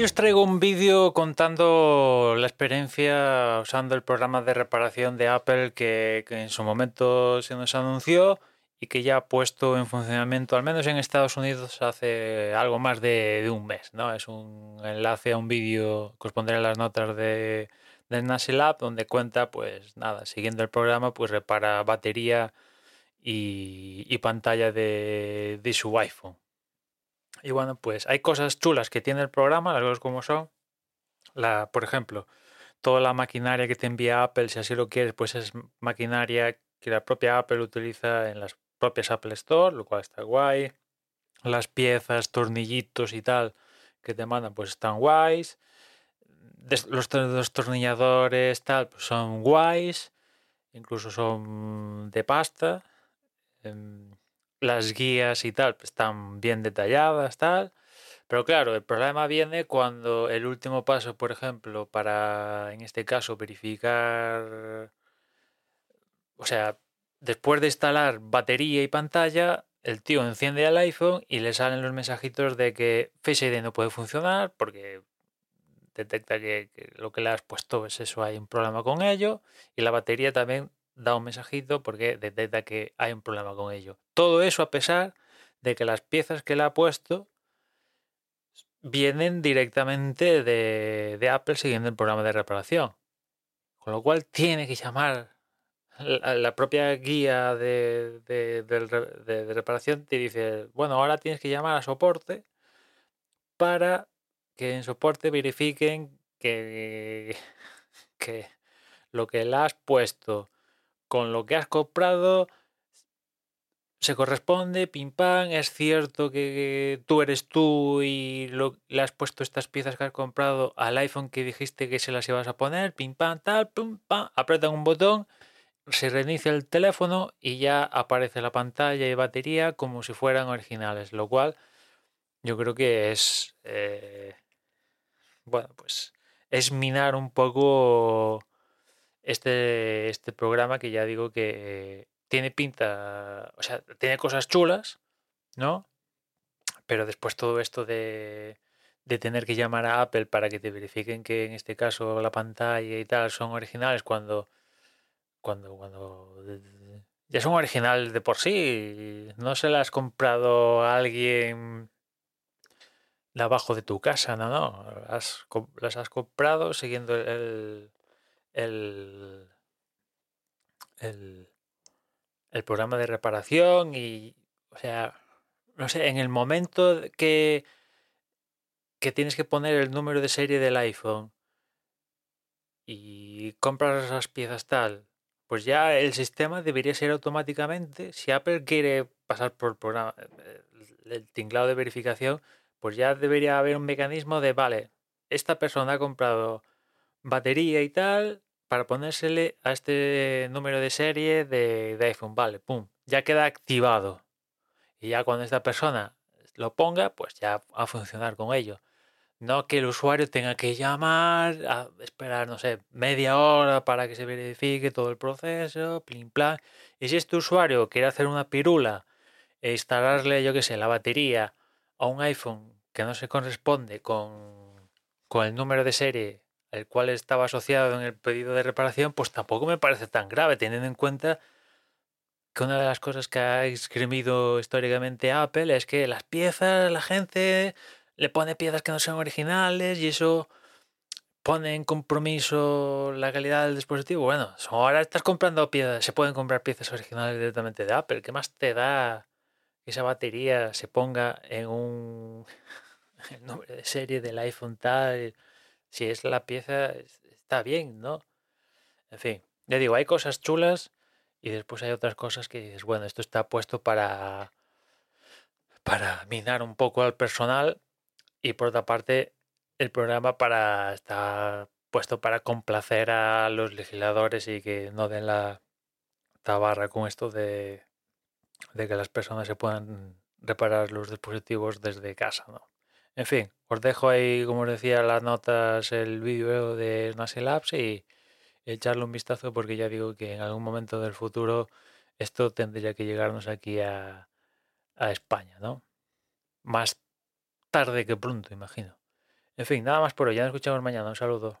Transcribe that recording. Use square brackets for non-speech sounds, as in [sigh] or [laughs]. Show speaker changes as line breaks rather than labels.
Hoy os traigo un vídeo contando la experiencia usando el programa de reparación de Apple que, en su momento se nos anunció y que ya ha puesto en funcionamiento, al menos en Estados Unidos, hace algo más de, de un mes. ¿no? Es un enlace a un vídeo que os pondré en las notas de, Lab donde cuenta, pues nada, siguiendo el programa, pues repara batería y, pantalla de, de su iPhone. Y bueno, pues hay cosas chulas que tiene el programa, las cosas como son. La, por ejemplo, toda la maquinaria que te envía Apple, si así lo quieres, pues es maquinaria que la propia Apple utiliza en las propias Apple Store, lo cual está guay. Las piezas, tornillitos y tal que te mandan, pues están guays. Los destornilladores, tal, pues son guays. Incluso son de pasta. Em, las guías y tal están bien detalladas, tal. Pero claro, el problema viene cuando el último paso, por ejemplo, para, en este caso, verificar, o sea, después de instalar batería y pantalla, el tío enciende el iPhone y le salen los mensajitos de que Face ID no puede funcionar porque detecta que, que lo que le has puesto es eso, hay un problema con ello y la batería también da un mensajito porque detecta que hay un problema con ello. Todo eso a pesar de que las piezas que le ha puesto vienen directamente de, de Apple siguiendo el programa de reparación. Con lo cual tiene que llamar la, la propia guía de, de, reparación te dice, bueno, ahora tienes que llamar a soporte para que en soporte verifiquen que, [laughs] que lo que le has puesto con lo que has comprado se corresponde, pim pam, es cierto que tú eres tú y lo, le has puesto estas piezas que has comprado al iPhone que dijiste que se las ibas a poner, pim pam, tal, pum pam, apretan un botón, se reinicia el teléfono y ya aparece la pantalla y batería como si fueran originales, lo cual yo creo que es, eh, bueno, pues es minar un poco este, este programa que ya digo que tiene pinta, o sea, tiene cosas chulas, ¿no? Pero después todo esto de, de tener que llamar a Apple para que te verifiquen que en este caso la pantalla y tal son originales cuando cuando cuando ya son originales de por sí, no se las has comprado a alguien de abajo de tu casa, no, no, las, las has comprado siguiendo el, el, el, el programa de reparación y, o sea, no sé, en el momento que, que tienes que poner el número de serie del iPhone y compras esas piezas tal, pues ya el sistema debería ser automáticamente, si Apple quiere pasar por el programa, el tinglado de verificación, pues ya debería haber un mecanismo de, vale, esta persona ha comprado batería y tal, para ponérsele a este número de serie de, iPhone. Vale, pum, ya queda activado. Y ya cuando esta persona lo ponga, pues ya va a funcionar con ello. No que el usuario tenga que llamar, a esperar, no sé, media hora para que se verifique todo el proceso, plim plan. Y si este usuario quiere hacer una pirula e instalarle, yo qué sé, la batería a un iPhone que no se corresponde con con el número de serie el cual estaba asociado en el pedido de reparación, pues tampoco me parece tan grave, teniendo en cuenta que una de las cosas que ha escribido históricamente Apple es que las piezas, la gente le pone piezas que no son originales y eso pone en compromiso la calidad del dispositivo. Bueno, ahora estás comprando piezas, se pueden comprar piezas originales directamente de Apple. ¿Qué más te da que esa batería se ponga en un [laughs] nombre de serie del iPhone tal? Si es la pieza, está bien, ¿no? En fin, ya digo, hay cosas chulas y después hay otras cosas que dices, bueno, esto está puesto para para minar un poco al personal y por otra parte el programa para estar puesto para complacer a los legisladores y que no den la tabarra con esto de, de que las personas se puedan reparar los dispositivos desde casa, ¿no? En fin, os dejo ahí, como os decía, las notas, el vídeo de Nasi Labs y echarle un vistazo porque ya digo que en algún momento del futuro esto tendría que llegarnos aquí a, a España, ¿no? Más tarde que pronto, imagino. En fin, nada más por hoy. Ya nos escuchamos mañana. Un saludo.